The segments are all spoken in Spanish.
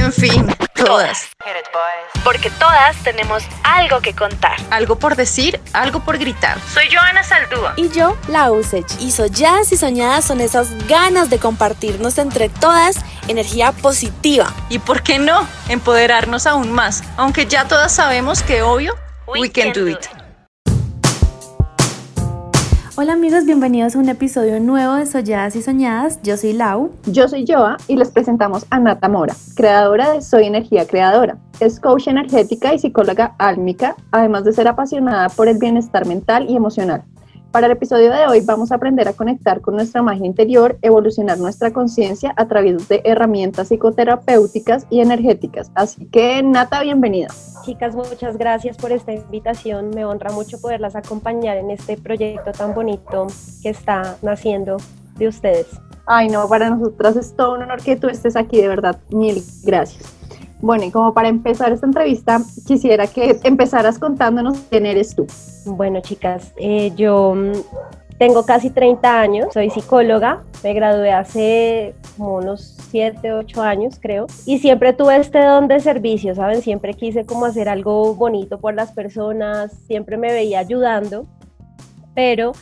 En fin, todas. Porque todas tenemos algo que contar. Algo por decir, algo por gritar. Soy Joana Saldúa. Y yo, la Usech. Y solladas y soñadas son esas ganas de compartirnos entre todas energía positiva. Y por qué no, empoderarnos aún más. Aunque ya todas sabemos que obvio, we, can, do it. Hola amigos, bienvenidos a un episodio nuevo de Solladas y Soñadas. Yo soy Lau. Yo soy Joa y les presentamos a Nata Mora, creadora de Soy Energía Creadora. Es coach energética y psicóloga álmica, además de ser apasionada por el bienestar mental y emocional. Para el episodio de hoy vamos a aprender a conectar con nuestra magia interior, evolucionar nuestra conciencia a través de herramientas psicoterapéuticas y energéticas. Así que Nata, bienvenida. Chicas, muchas gracias por esta invitación. Me honra mucho poderlas acompañar en este proyecto tan bonito que está naciendo de ustedes. Ay, no, para nosotras es todo un honor que tú estés aquí, de verdad. Mil gracias. Bueno, y como para empezar esta entrevista, quisiera que empezaras contándonos quién eres tú. Bueno, chicas, eh, yo mm, tengo casi 30 años, soy psicóloga, me gradué hace como unos 7, 8 años creo, y siempre tuve este don de servicio, ¿saben? Siempre quise como hacer algo bonito por las personas, siempre me veía ayudando, pero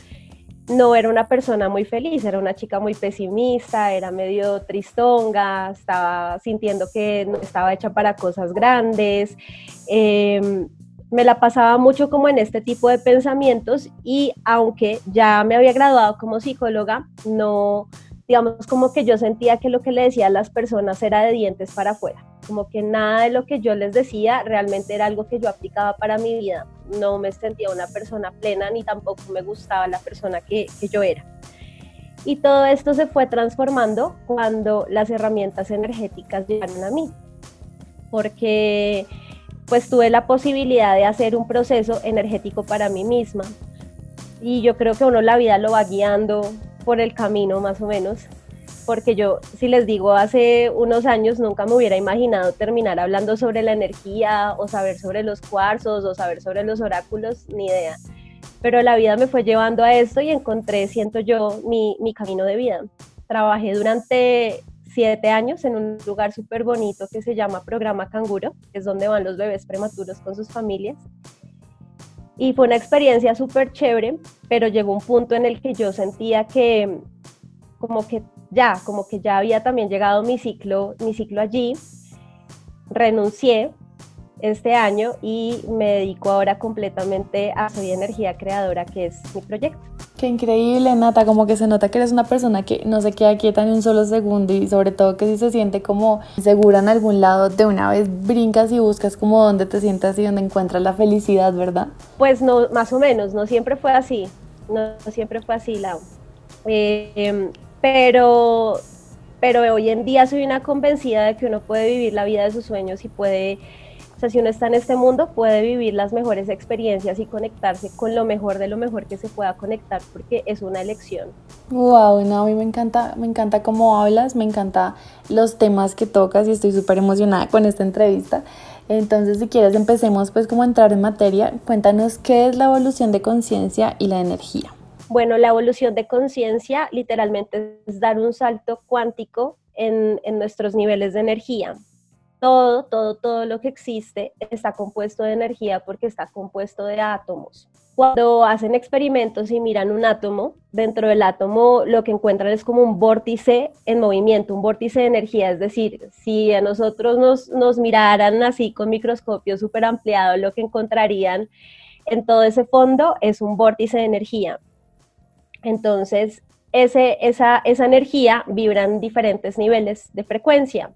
no era una persona muy feliz, era una chica muy pesimista, era medio tristonga, estaba sintiendo que no estaba hecha para cosas grandes. Em, me la pasaba mucho como en este tipo de pensamientos y aunque ya me había graduado como psicóloga, no, digamos como que yo sentía que lo que le decía a las personas era de dientes para afuera, como que nada de lo que yo les decía realmente era algo que yo aplicaba para mi vida, no me sentía una persona plena ni tampoco me gustaba la persona que, que yo era. Y todo esto se fue transformando cuando las herramientas energéticas llegaron a mí, porque pues tuve la posibilidad de hacer un proceso energético para mí misma. Y yo creo que uno la vida lo va guiando por el camino más o menos, porque yo, si les digo, hace unos años nunca me hubiera imaginado terminar hablando sobre la energía o saber sobre los cuarzos o saber sobre los oráculos, ni idea. Pero la vida me fue llevando a esto y encontré, siento yo, mi, mi camino de vida. Trabajé durante siete años en un lugar súper bonito que se llama Programa Canguro, es donde van los bebés prematuros con sus familias. Y fue una experiencia súper chévere, pero llegó un punto en el que yo sentía que como que ya, como que ya había también llegado mi ciclo, mi ciclo allí. Renuncié este año y me dedico ahora completamente a Soy Energía Creadora, que es mi proyecto. Qué increíble, Nata, como que se nota que eres una persona que no se queda quieta ni un solo segundo y sobre todo que si se siente como segura en algún lado, de una vez brincas y buscas como donde te sientas y donde encuentras la felicidad, ¿verdad? Pues no, más o menos, no siempre fue así, no, siempre fue así, Lau. Eh, pero, pero hoy en día soy una convencida de que uno puede vivir la vida de sus sueños y puede sea, si uno está en este mundo, puede vivir las mejores experiencias y conectarse con lo mejor de lo mejor que se pueda conectar, porque es una elección. Wow, no, a mí me encanta, me encanta cómo hablas, me encanta los temas que tocas y estoy súper emocionada con esta entrevista. Entonces, si quieres, empecemos pues como a entrar en materia. Cuéntanos qué es la evolución de conciencia y la energía. Bueno, la evolución de conciencia literalmente es dar un salto cuántico en, en nuestros niveles de energía todo, todo, todo lo que existe está compuesto de energía porque está compuesto de átomos. Cuando hacen experimentos y miran un átomo, dentro del átomo lo que encuentran es como un vórtice en movimiento, un vórtice de energía. Es decir, si a nosotros nos, nos miraran así con microscopio súper ampliado, lo que encontrarían en todo ese fondo es un vórtice de energía. Entonces, esa, esa energía vibra en diferentes niveles de frecuencia.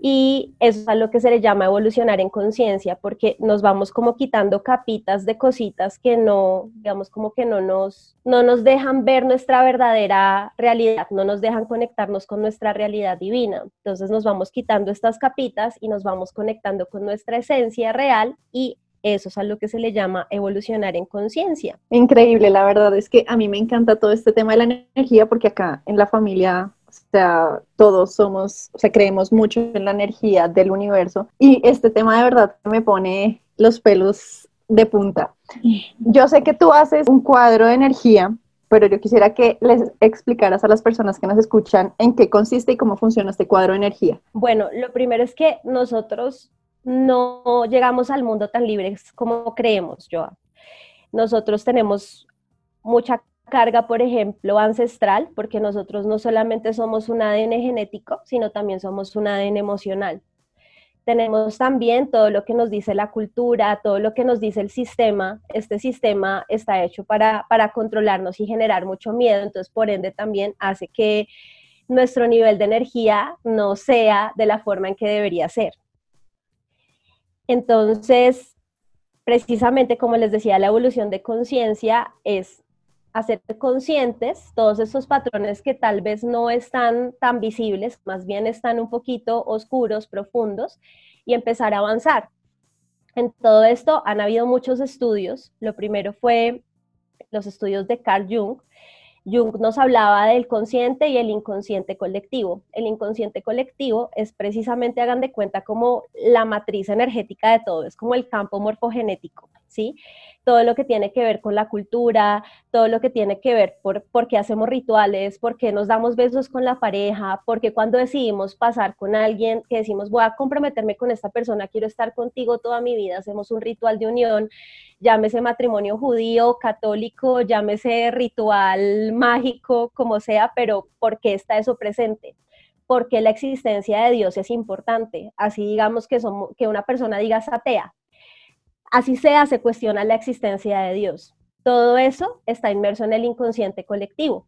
Y eso es a lo que se le llama evolucionar en conciencia, porque nos vamos como quitando capitas de cositas que no, digamos, como que no nos, no nos dejan ver nuestra verdadera realidad, no nos dejan conectarnos con nuestra realidad divina. Entonces nos vamos quitando estas capitas y nos vamos conectando con nuestra esencia real y eso es a lo que se le llama evolucionar en conciencia. Increíble, la verdad es que a mí me encanta todo este tema de la energía porque acá en la familia sea, todos somos, o sea, creemos mucho en la energía del universo y este tema de verdad me pone los pelos de punta. Yo sé que tú haces un cuadro de energía, pero yo quisiera que les explicaras a las personas que nos escuchan en qué consiste y cómo funciona este cuadro de energía. Bueno, lo primero es que nosotros no llegamos al mundo tan libres como creemos, Joa. Nosotros tenemos mucha carga, por ejemplo, ancestral, porque nosotros no solamente somos un ADN genético, sino también somos un ADN emocional. Tenemos también todo lo que nos dice la cultura, todo lo que nos dice el sistema. Este sistema está hecho para, para controlarnos y generar mucho miedo, entonces por ende también hace que nuestro nivel de energía no sea de la forma en que debería ser. Entonces, precisamente como les decía, la evolución de conciencia es hacer conscientes todos esos patrones que tal vez no están tan visibles, más bien están un poquito oscuros, profundos, y empezar a avanzar. En todo esto han habido muchos estudios. Lo primero fue los estudios de Carl Jung. Jung nos hablaba del consciente y el inconsciente colectivo. El inconsciente colectivo es precisamente, hagan de cuenta, como la matriz energética de todo, es como el campo morfogenético, ¿sí? Todo lo que tiene que ver con la cultura, todo lo que tiene que ver por, por qué hacemos rituales, por qué nos damos besos con la pareja, por qué cuando decidimos pasar con alguien, que decimos voy a comprometerme con esta persona, quiero estar contigo toda mi vida, hacemos un ritual de unión, llámese matrimonio judío, católico, llámese ritual mágico, como sea, pero ¿por qué está eso presente? porque la existencia de Dios es importante. Así digamos que, somos, que una persona diga atea, Así sea, se cuestiona la existencia de Dios. Todo eso está inmerso en el inconsciente colectivo.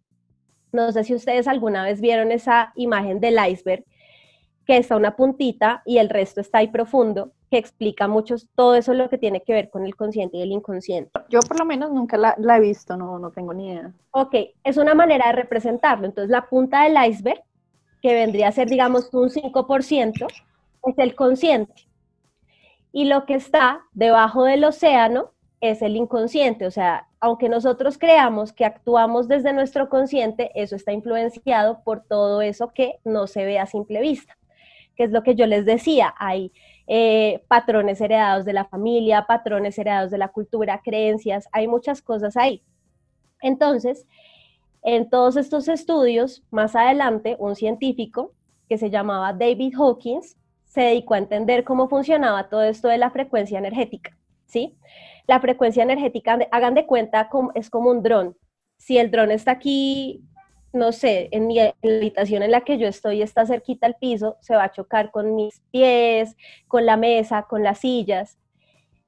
No sé si ustedes alguna vez vieron esa imagen del iceberg, que está una puntita y el resto está ahí profundo, que explica mucho todo eso lo que tiene que ver con el consciente y el inconsciente. Yo por lo menos nunca la, he visto, no, no tengo ni idea. Ok, es una manera de representarlo. Entonces la punta del iceberg, que vendría a ser digamos un 5%, es el consciente y lo que está debajo del océano es el inconsciente, o sea, aunque nosotros creamos que actuamos desde nuestro consciente, eso está influenciado por todo eso que no se ve a simple vista, que es lo que yo les decía, hay eh, patrones heredados de la familia, patrones heredados de la cultura, creencias, hay muchas cosas ahí. Entonces, en todos estos estudios, más adelante, un científico que se llamaba David Hawkins, se dedicó a entender cómo funcionaba todo esto de la frecuencia energética, ¿sí? La frecuencia energética, hagan de cuenta, es como un dron. Si el dron está aquí, no sé, en mi habitación en la que yo estoy, está cerquita al piso, se va a chocar con mis pies, con la mesa, con las sillas.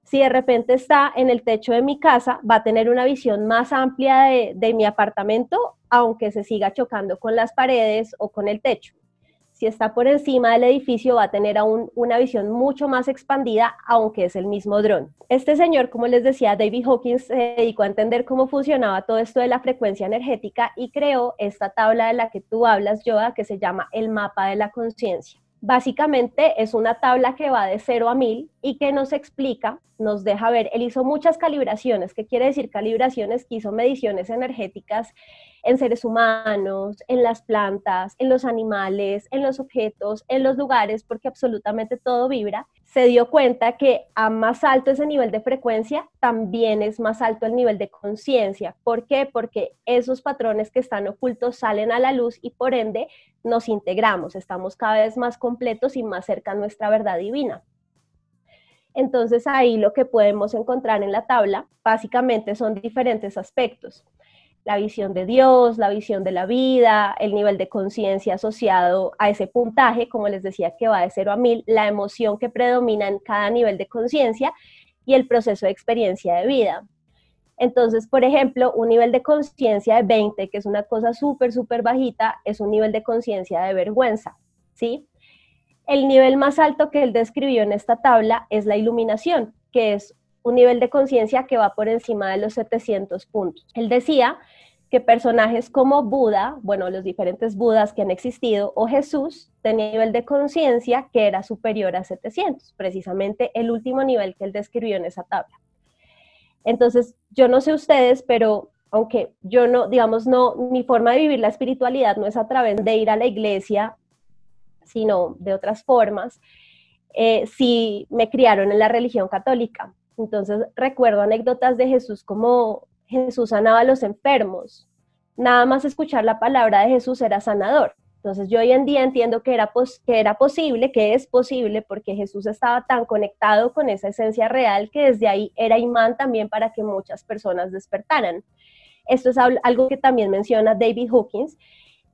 Si de repente está en el techo de mi casa, va a tener una visión más amplia de, de mi apartamento, aunque se siga chocando con las paredes o con el techo si está por encima del edificio va a tener aún una visión mucho más expandida, aunque es el mismo dron. Este señor, como les decía, David Hawkins se dedicó a entender cómo funcionaba todo esto de la frecuencia energética y creó esta tabla de la que tú hablas, Yoda, que se llama el mapa de la conciencia. Básicamente es una tabla que va de 0 a 1000 y que nos explica, nos deja ver, él hizo muchas calibraciones, ¿qué quiere decir calibraciones? Que hizo mediciones energéticas en seres humanos, en las plantas, en los animales, en los objetos, en los lugares, porque absolutamente todo vibra, se dio cuenta que a más alto ese nivel de frecuencia, también es más alto el nivel de conciencia. ¿Por qué? Porque esos patrones que están ocultos salen a la luz y por ende nos integramos, estamos cada vez más completos y más cerca nuestra verdad divina. Entonces ahí lo que podemos encontrar en la tabla básicamente son diferentes aspectos la visión de Dios, la visión de la vida, el nivel de conciencia asociado a ese puntaje, como les decía, que va de 0 a 1000, la emoción que predomina en cada nivel de conciencia y el proceso de experiencia de vida. Entonces, por ejemplo, un nivel de conciencia de 20, que es una cosa súper, súper bajita, es un nivel de conciencia de vergüenza, ¿sí? El nivel más alto que él describió en esta tabla es la iluminación, que es un nivel de conciencia que va por encima de los 700 puntos. Él decía que personajes como Buda, bueno, los diferentes Budas que han existido, o Jesús, tenían nivel de conciencia que era superior a 700, precisamente el último nivel que él describió en esa tabla. Entonces, yo no sé ustedes, pero aunque yo no, digamos, no, mi forma de vivir la espiritualidad no es a través de ir a la iglesia, sino de otras formas, eh, sí me criaron en la religión católica. Entonces recuerdo anécdotas de Jesús como Jesús sanaba a los enfermos. Nada más escuchar la palabra de Jesús era sanador. Entonces yo hoy en día entiendo que era, que era posible, que es posible, porque Jesús estaba tan conectado con esa esencia real que desde ahí era imán también para que muchas personas despertaran. Esto es algo que también menciona David Hawkins,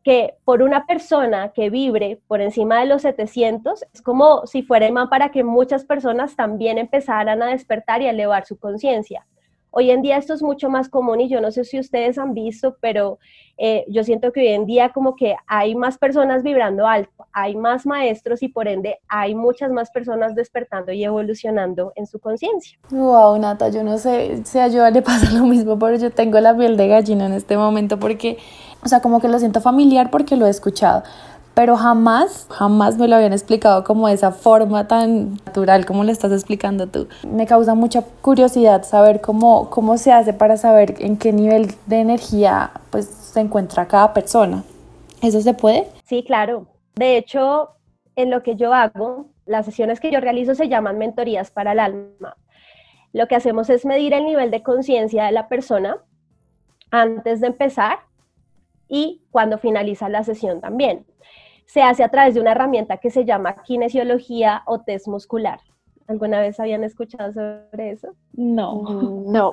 que por una persona que vibre por encima de los 700, es como si fuera imán para que muchas personas también empezaran a despertar y a elevar su conciencia. Hoy en día esto es mucho más común y yo no sé si ustedes han visto, pero eh, yo siento que hoy en día como que hay más personas vibrando alto, hay más maestros y por ende hay muchas más personas despertando y evolucionando en su conciencia. Wow, Nata, yo no sé si a Joa le pasa lo mismo, pero yo tengo la piel de gallina en este momento porque, o sea, como que lo siento familiar porque lo he escuchado pero jamás, jamás me lo habían explicado como de esa forma tan natural como lo estás explicando tú. Me causa mucha curiosidad saber cómo, cómo se hace para saber en qué nivel de energía pues, se encuentra cada persona. ¿Eso se puede? Sí, claro. De hecho, en lo que yo hago, las sesiones que yo realizo se llaman mentorías para el alma. Lo que hacemos es medir el nivel de conciencia de la persona antes de empezar y cuando finaliza la sesión también se hace a través de una herramienta que se llama kinesiología o test muscular. ¿Alguna vez habían escuchado sobre eso? No, mm, no,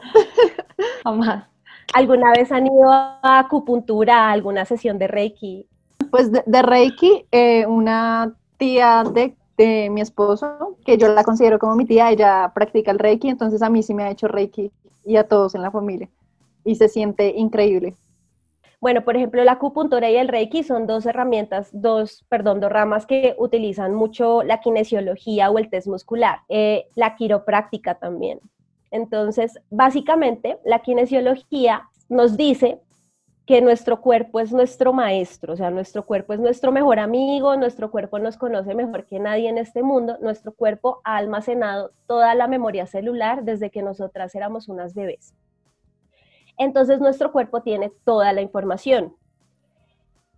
jamás. ¿Alguna vez han ido a acupuntura, a alguna sesión de Reiki? Pues de, Reiki, eh, una tía de, de, mi esposo, que yo la considero como mi tía, ella practica el Reiki, entonces a mí sí me ha hecho Reiki y a todos en la familia. Y se siente increíble. Bueno, por ejemplo, la acupuntura y el reiki son dos herramientas, dos, perdón, dos ramas que utilizan mucho la kinesiología o el test muscular, eh, la quiropráctica también. Entonces, básicamente, la kinesiología nos dice que nuestro cuerpo es nuestro maestro, o sea, nuestro cuerpo es nuestro mejor amigo, nuestro cuerpo nos conoce mejor que nadie en este mundo, nuestro cuerpo ha almacenado toda la memoria celular desde que nosotras éramos unas bebés entonces nuestro cuerpo tiene toda la información.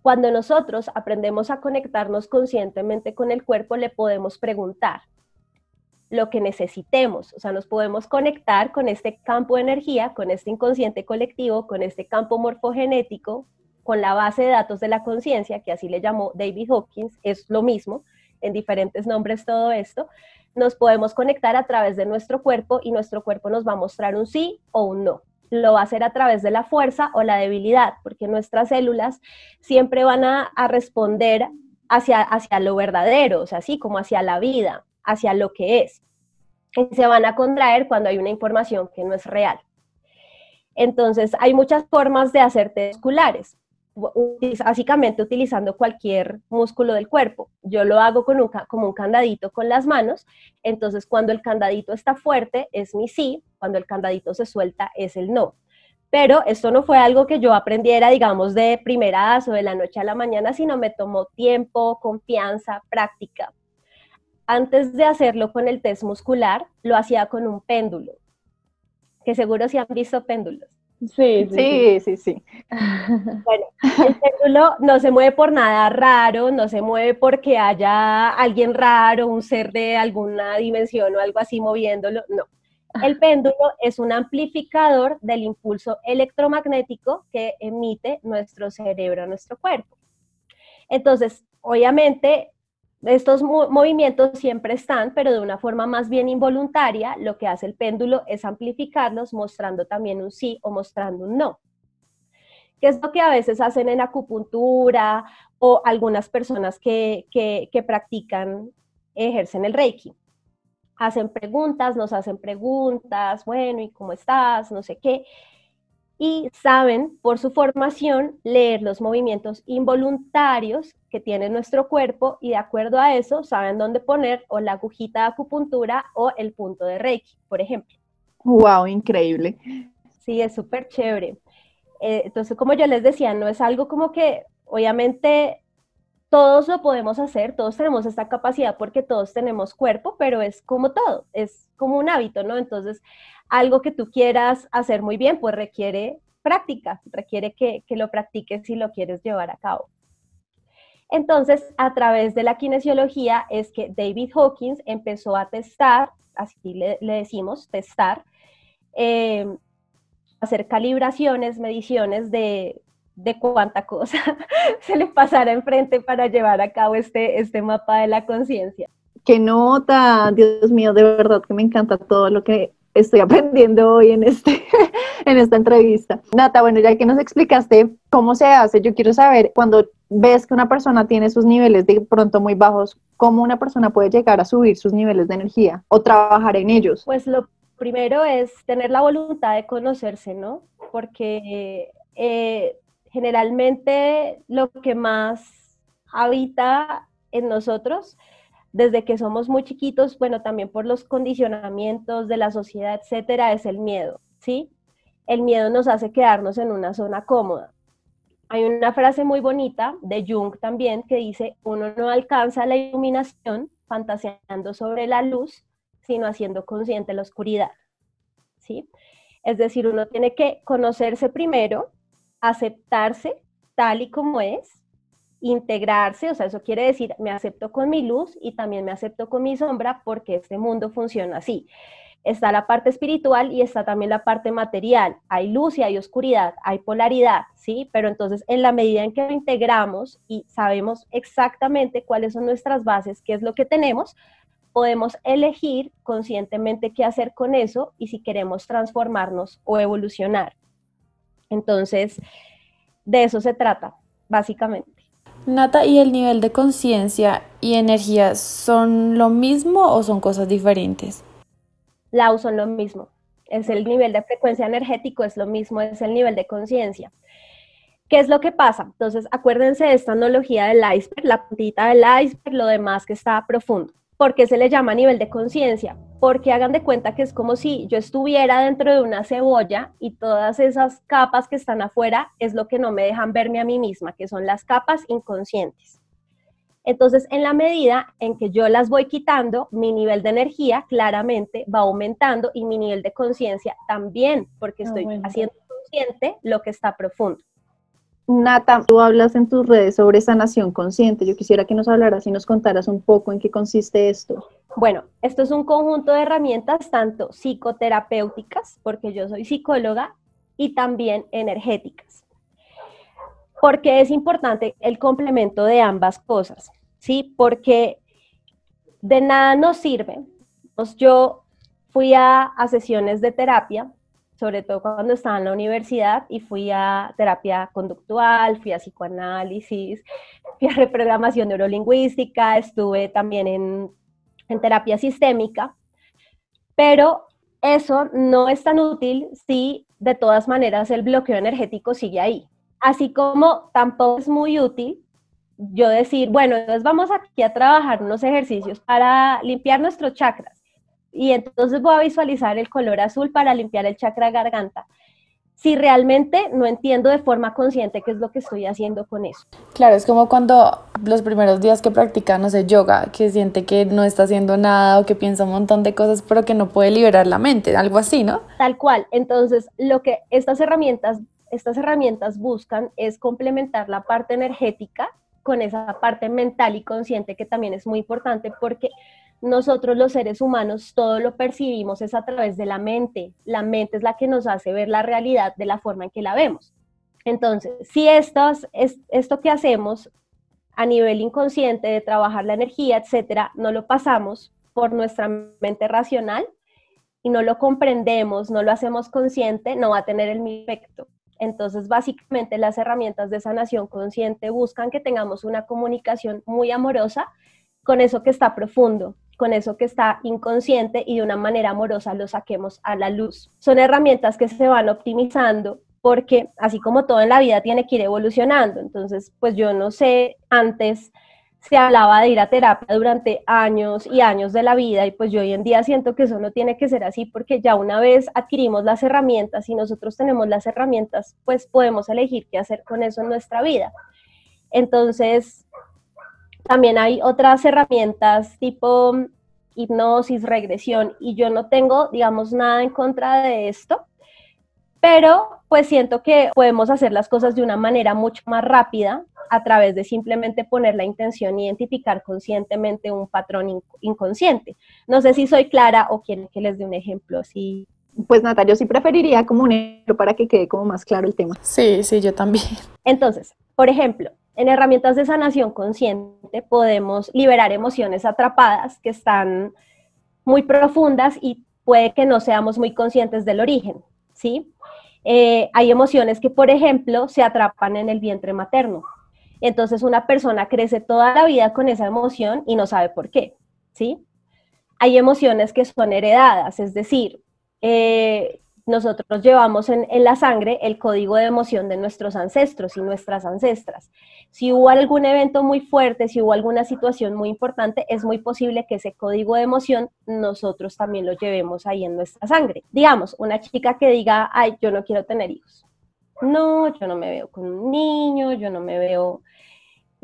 Cuando nosotros aprendemos a conectarnos conscientemente con el cuerpo, le podemos preguntar lo que necesitemos, o sea, nos podemos conectar con este campo de energía, con este inconsciente colectivo, con este campo morfogenético, con la base de datos de la conciencia, que así le llamó David Hawkins, es lo mismo, en diferentes nombres todo esto, nos podemos conectar a través de nuestro cuerpo y nuestro cuerpo nos va a mostrar un sí o un no lo va a hacer a través de la fuerza o la debilidad, porque nuestras células siempre van a, responder hacia, hacia lo verdadero, o sea, así como hacia la vida, hacia lo que es. Y se van a contraer cuando hay una información que no es real. Entonces, hay muchas formas de hacer musculares básicamente utilizando cualquier músculo del cuerpo. Yo lo hago con un, como un candadito con las manos, entonces cuando el candadito está fuerte es mi sí, cuando el candadito se suelta es el no. Pero esto no fue algo que yo aprendiera, digamos, de primeras o de la noche a la mañana, sino me tomó tiempo, confianza, práctica. Antes de hacerlo con el test muscular, lo hacía con un péndulo, que seguro si han visto péndulos. Sí, sí, sí, sí. Bueno, el péndulo no se mueve por nada raro, no se mueve porque haya alguien raro, un ser de alguna dimensión o algo así moviéndolo, no. El péndulo es un amplificador del impulso electromagnético que emite nuestro cerebro, nuestro cuerpo. Entonces, obviamente, estos movimientos siempre están, pero de una forma más bien involuntaria, lo que hace el péndulo es amplificarlos mostrando también un sí o mostrando un no. ¿Qué es lo que a veces hacen en acupuntura o algunas personas que, que, que practican, ejercen el reiki? Hacen preguntas, nos hacen preguntas, bueno, ¿y cómo estás? No sé qué y saben por su formación leer los movimientos involuntarios que tiene nuestro cuerpo y de acuerdo a eso saben dónde poner o la agujita de acupuntura o el punto de Reiki, por ejemplo. ¡Wow! Increíble. Sí, es súper chévere. Eh, entonces, como yo les decía, no es algo como que, obviamente, todos lo podemos hacer, todos tenemos esta capacidad porque todos tenemos cuerpo, pero es como todo, es como un hábito, ¿no? Entonces, algo que tú quieras hacer muy bien, pues requiere práctica, requiere que, que lo practiques si lo quieres llevar a cabo. Entonces, a través de la kinesiología es que David Hawkins empezó a testar, así le, decimos, testar, eh, hacer calibraciones, mediciones de, de cuánta cosa se le pasara enfrente para llevar a cabo este, este mapa de la conciencia. Qué nota, Dios mío, de verdad que me encanta todo lo que estoy aprendiendo hoy en, este, en esta entrevista. Nata, bueno, ya que nos explicaste cómo se hace, yo quiero saber cuando ves que una persona tiene sus niveles de pronto muy bajos, ¿cómo una persona puede llegar a subir sus niveles de energía o trabajar en ellos? Pues lo primero es tener la voluntad de conocerse, ¿no? Porque eh, generalmente lo que más habita en nosotros desde que somos muy chiquitos, bueno, también por los condicionamientos de la sociedad, etcétera, es el miedo, ¿sí? El miedo nos hace quedarnos en una zona cómoda. Hay una frase muy bonita de Jung también que dice, uno no alcanza la iluminación fantaseando sobre la luz, sino haciendo consciente la oscuridad, ¿sí? Es decir, uno tiene que conocerse primero, aceptarse tal y como es, integrarse, o sea, eso quiere decir, me acepto con mi luz y también me acepto con mi sombra porque este mundo funciona así. Está la parte espiritual y está también la parte material. Hay luz y hay oscuridad, hay polaridad, ¿sí? Pero entonces en la medida en que lo integramos y sabemos exactamente cuáles son nuestras bases, qué es lo que tenemos, podemos elegir conscientemente qué hacer con eso y si queremos transformarnos o evolucionar. Entonces, de eso se trata, básicamente. Nata, ¿y el nivel de conciencia y energía son lo mismo o son cosas diferentes? La son lo mismo. Es el nivel de frecuencia energético, es lo mismo, es el nivel de conciencia. ¿Qué es lo que pasa? Entonces, acuérdense de esta analogía del iceberg, la puntita del iceberg, lo demás que está profundo. ¿Por qué se le llama nivel de conciencia? Porque hagan de cuenta que es como si yo estuviera dentro de una cebolla y todas esas capas que están afuera es lo que no me dejan verme a mí misma, que son las capas inconscientes. Entonces, en la medida en que yo las voy quitando, mi nivel de energía claramente va aumentando y mi nivel de conciencia también, porque ah, estoy haciendo consciente lo que está profundo. Nata, tú hablas en tus redes sobre sanación consciente. Yo quisiera que nos hablaras y nos contaras un poco en qué consiste esto. Bueno, esto es un conjunto de herramientas tanto psicoterapéuticas, porque yo soy psicóloga, y también energéticas. Porque es importante el complemento de ambas cosas, ¿sí? Porque de nada nos sirve. Yo fui a, a sesiones de terapia sobre todo cuando estaba en la universidad y fui a terapia conductual, fui a psicoanálisis, fui a reprogramación neurolingüística, estuve también en, en terapia sistémica, pero eso no es tan útil si de todas maneras el bloqueo energético sigue ahí. Así como tampoco es muy útil yo decir, bueno, entonces vamos aquí a trabajar unos ejercicios para limpiar nuestros chakras y entonces voy a visualizar el color azul para limpiar el chakra garganta. Si realmente no entiendo de forma consciente qué es lo que estoy haciendo con eso. Claro, es como cuando los primeros días que practica, no sé, yoga, que siente que no está haciendo nada o que piensa un montón de cosas, pero que no puede liberar la mente, algo así, ¿no? Tal cual. Entonces, lo que estas herramientas, estas herramientas buscan es complementar la parte energética con esa parte mental y consciente que también es muy importante porque nosotros los seres humanos todo lo percibimos es a través de la mente. La mente es la que nos hace ver la realidad de la forma en que la vemos. Entonces, si esto, es, esto que hacemos a nivel inconsciente de trabajar la energía, etcétera, no lo pasamos por nuestra mente racional y no lo comprendemos, no lo hacemos consciente, no va a tener el mismo efecto. Entonces, básicamente las herramientas de sanación consciente buscan que tengamos una comunicación muy amorosa con eso que está profundo, con eso que está inconsciente y de una manera amorosa lo saquemos a la luz. Son herramientas que se van optimizando porque así como todo en la vida tiene que ir evolucionando. Entonces, pues yo no sé, antes se hablaba de ir a terapia durante años y años de la vida y pues yo hoy en día siento que eso no tiene que ser así porque ya una vez adquirimos las herramientas y nosotros tenemos las herramientas, pues podemos elegir qué hacer con eso en nuestra vida. Entonces, también hay otras herramientas tipo hipnosis, regresión, y yo no tengo, digamos, nada en contra de esto, pero pues siento que podemos hacer las cosas de una manera mucho más rápida a través de simplemente poner la intención y identificar conscientemente un patrón inconsciente. No sé si soy clara o quieren que les dé un ejemplo así. Pues Natalia, yo sí preferiría como un ejemplo para que quede como más claro el tema. Sí, sí, yo también. Entonces, por ejemplo, en herramientas de sanación consciente podemos liberar emociones atrapadas que están muy profundas y puede que no seamos muy conscientes del origen, ¿sí? Eh, hay emociones que, por ejemplo, se atrapan en el vientre materno. Entonces una persona crece toda la vida con esa emoción y no sabe por qué, ¿sí? Hay emociones que son heredadas, es decir, eh, nosotros llevamos en, la sangre el código de emoción de nuestros ancestros y nuestras ancestras. Si hubo algún evento muy fuerte, si hubo alguna situación muy importante, es muy posible que ese código de emoción nosotros también lo llevemos ahí en nuestra sangre. Digamos, una chica que diga, ay, yo no quiero tener hijos. No, yo no me veo con un niño, yo no me veo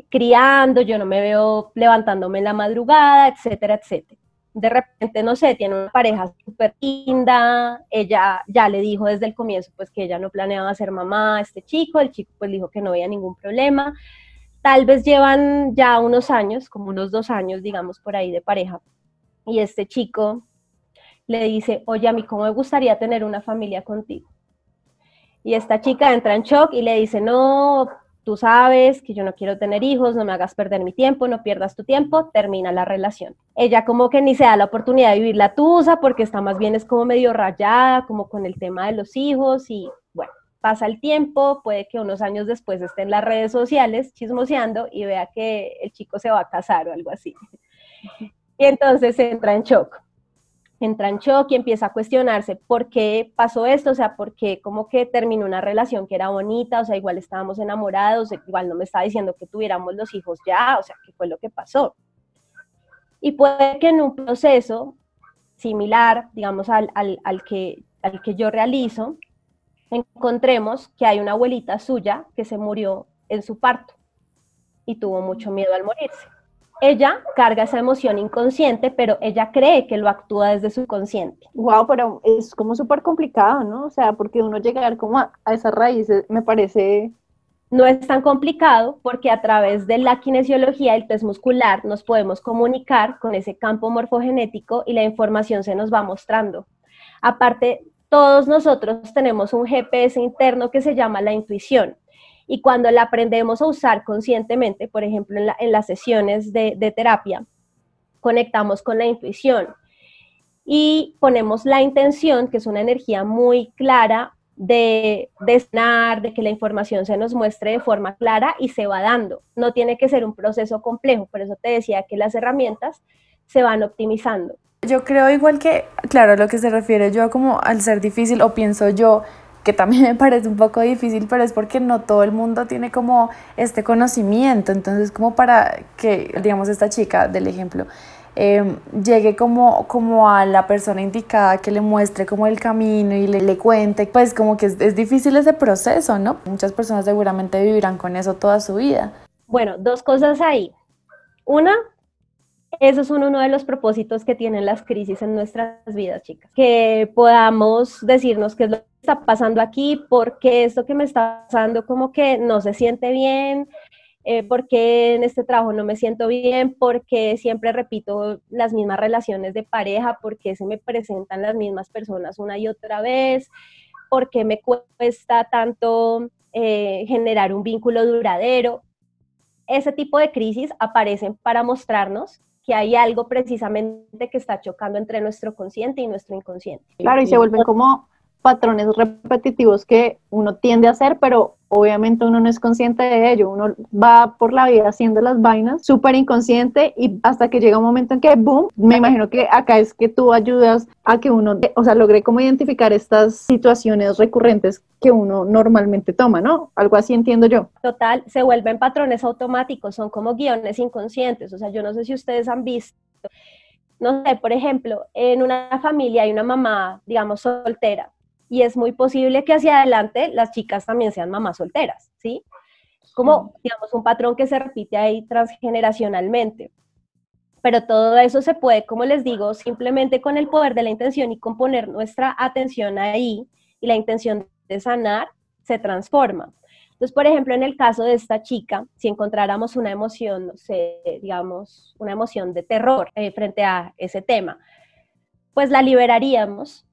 criando, yo no me veo levantándome en la madrugada, etcétera, etcétera de repente, no sé, tiene una pareja súper linda, ella ya le dijo desde el comienzo pues que ella no planeaba ser mamá a este chico, el chico pues dijo que no había ningún problema, tal vez llevan ya unos años, como unos dos años, digamos, por ahí de pareja, y este chico le dice, oye, a mí cómo me gustaría tener una familia contigo. Y esta chica entra en shock y le dice, no, tú sabes que yo no quiero tener hijos, no me hagas perder mi tiempo, no pierdas tu tiempo, termina la relación. Ella como que ni se da la oportunidad de vivir la tusa porque está más bien es como medio rayada, como con el tema de los hijos y bueno, pasa el tiempo, puede que unos años después esté en las redes sociales chismoseando y vea que el chico se va a casar o algo así. Y entonces entra en shock entra en shock y empieza a cuestionarse por qué pasó esto, o sea, por qué como que terminó una relación que era bonita, o sea, igual estábamos enamorados, igual no me estaba diciendo que tuviéramos los hijos ya, o sea, qué fue lo que pasó. Y puede que en un proceso similar, digamos, al, que, al que yo realizo, encontremos que hay una abuelita suya que se murió en su parto y tuvo mucho miedo al morirse ella carga esa emoción inconsciente, pero ella cree que lo actúa desde su consciente. Wow, pero es como súper complicado, ¿no? O sea, porque uno llegar como a, a esas raíces me parece... No es tan complicado porque a través de la kinesiología, el test muscular, nos podemos comunicar con ese campo morfogenético y la información se nos va mostrando. Aparte, todos nosotros tenemos un GPS interno que se llama la intuición y cuando la aprendemos a usar conscientemente, por ejemplo, en, las sesiones de, terapia, conectamos con la intuición y ponemos la intención, que es una energía muy clara de, de de que la información se nos muestre de forma clara y se va dando. No tiene que ser un proceso complejo, por eso te decía que las herramientas se van optimizando. Yo creo igual que, claro, lo que se refiere yo como al ser difícil o pienso yo que también me parece un poco difícil, pero es porque no todo el mundo tiene como este conocimiento, entonces como para que, digamos, esta chica del ejemplo, em, llegue como, como a la persona indicada que le muestre como el camino y le, le cuente, pues como que es, es difícil ese proceso, ¿no? Muchas personas seguramente vivirán con eso toda su vida. Bueno, dos cosas ahí. Una, esos son uno de los propósitos que tienen las crisis en nuestras vidas, chicas. Que podamos decirnos qué es lo está pasando aquí, por qué esto que me está pasando como que no se siente bien, eh, por qué en este trabajo no me siento bien, por qué siempre repito las mismas relaciones de pareja, por qué se me presentan las mismas personas una y otra vez, por qué me cuesta tanto eh, generar un vínculo duradero. Ese tipo de crisis aparecen para mostrarnos que hay algo precisamente que está chocando entre nuestro consciente y nuestro inconsciente. Claro, y se vuelven como patrones repetitivos que uno tiende a hacer, pero obviamente uno no es consciente de ello, uno va por la vida haciendo las vainas súper inconsciente y hasta que llega un momento en que, boom, me imagino que acá es que tú ayudas a que uno, o sea, logre como identificar estas situaciones recurrentes que uno normalmente toma, ¿no? Algo así entiendo yo. Total, se vuelven patrones automáticos, son como guiones inconscientes, o sea, yo no sé si ustedes han visto no sé, por ejemplo, en una familia hay una mamá, digamos, soltera, y es muy posible que hacia adelante las chicas también sean mamás solteras, ¿sí? Como, digamos, un patrón que se repite ahí transgeneracionalmente. Pero todo eso se puede, como les digo, simplemente con el poder de la intención y con poner nuestra atención ahí y la intención de sanar, se transforma. Entonces, por ejemplo, en el caso de esta chica, si encontráramos una emoción, no sé, digamos, una emoción de terror eh, frente a ese tema, pues la liberaríamos,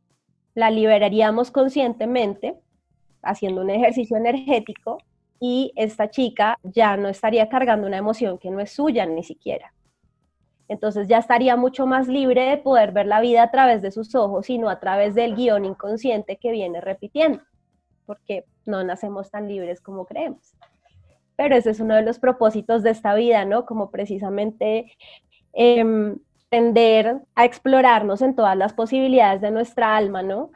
la liberaríamos conscientemente, haciendo un ejercicio energético, y esta chica ya no estaría cargando una emoción que no es suya ni siquiera. Entonces ya estaría mucho más libre de poder ver la vida a través de sus ojos y no a través del guion inconsciente que viene repitiendo, porque no nacemos tan libres como creemos. Pero ese es uno de los propósitos de esta vida, ¿no? Como precisamente eh, tender a explorarnos en todas las posibilidades de nuestra alma, ¿no?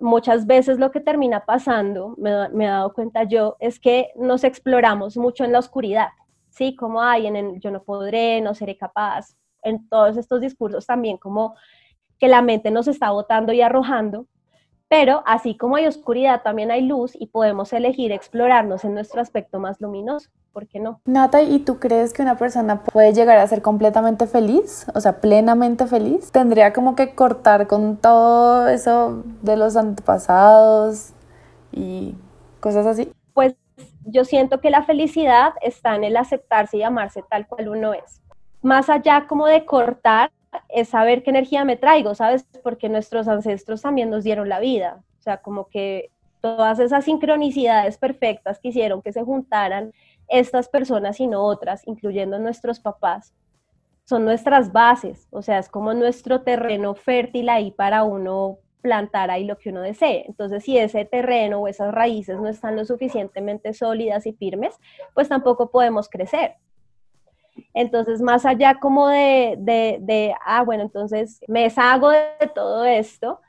Muchas veces lo que termina pasando, me, me he dado cuenta yo, es que nos exploramos mucho en la oscuridad ¿sí? Como hay en el yo no podré, no seré capaz, en todos estos discursos también como que la mente nos está botando y arrojando, pero así como hay oscuridad, también hay luz y podemos elegir explorarnos en nuestro aspecto más luminoso. ¿Por qué no? Nata, ¿y tú crees que una persona puede llegar a ser completamente feliz? O sea, plenamente feliz. ¿Tendría como que cortar con todo eso de los antepasados y cosas así? Pues yo siento que la felicidad está en el aceptarse y amarse tal cual uno es. Más allá como de cortar, es saber qué energía me traigo, ¿sabes? Porque nuestros ancestros también nos dieron la vida. O sea, como que todas esas sincronicidades perfectas que hicieron que se juntaran estas personas y no otras, incluyendo nuestros papás, son nuestras bases. O sea, es como nuestro terreno fértil ahí para uno plantar ahí lo que uno desee. Entonces, si ese terreno o esas raíces no están lo suficientemente sólidas y firmes, pues tampoco podemos crecer. Entonces, más allá como de, de, ah, bueno, entonces me deshago de todo esto,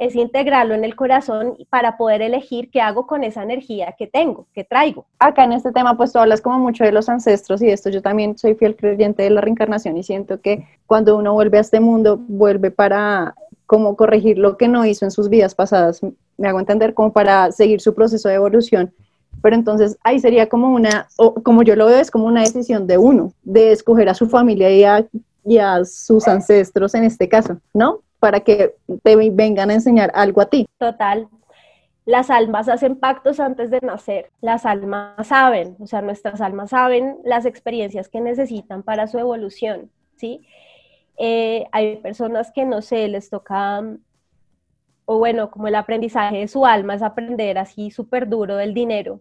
es integrarlo en el corazón para poder elegir qué hago con esa energía que tengo, que traigo. Acá en este tema, pues tú hablas como mucho de los ancestros y esto yo también soy fiel creyente de la reencarnación y siento que cuando uno vuelve a este mundo, vuelve para como corregir lo que no hizo en sus vidas pasadas, me hago entender, como para seguir su proceso de evolución. Pero entonces ahí sería como una, o como yo lo veo, es como una decisión de uno, de escoger a su familia y a, y a sus ancestros en este caso, ¿no? Para que te vengan a enseñar algo a ti. Total. Las almas hacen pactos antes de nacer. Las almas saben, o sea, nuestras almas saben las experiencias que necesitan para su evolución, ¿sí? Eh, hay personas que no sé, les toca, o bueno, como el aprendizaje de su alma es aprender así súper duro del dinero,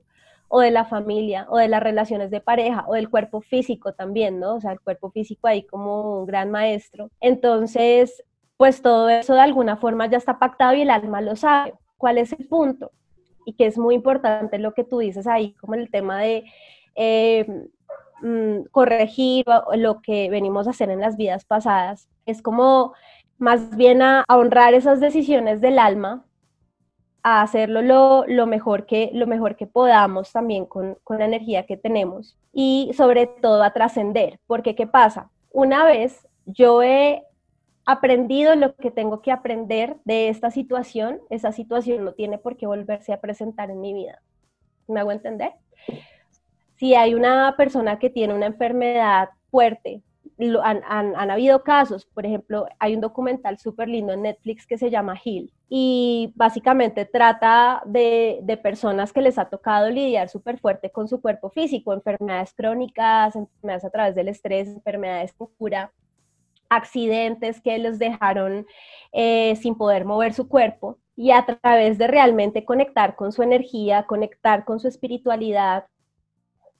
o de la familia, o de las relaciones de pareja, o del cuerpo físico también, ¿no? O sea, el cuerpo físico ahí como un gran maestro. Entonces, pues todo eso de alguna forma ya está pactado y el alma lo sabe. ¿Cuál es el punto? Y que es muy importante lo que tú dices ahí, como el tema de... Eh, Mm, corregir lo que venimos a hacer en las vidas pasadas. Es como más bien a, honrar esas decisiones del alma, a hacerlo lo, mejor, que, lo mejor que podamos también con, con la energía que tenemos y sobre todo a trascender, porque ¿qué pasa? Una vez yo he aprendido lo que tengo que aprender de esta situación, esa situación no tiene por qué volverse a presentar en mi vida. ¿Me hago entender? si hay una persona que tiene una enfermedad fuerte, han, habido casos, por ejemplo, hay un documental súper lindo en Netflix que se llama Heal y básicamente trata de, de personas que les ha tocado lidiar súper fuerte con su cuerpo físico, enfermedades crónicas, enfermedades a través del estrés, enfermedades con cura, accidentes que les dejaron eh, sin poder mover su cuerpo y a través de realmente conectar con su energía, conectar con su espiritualidad,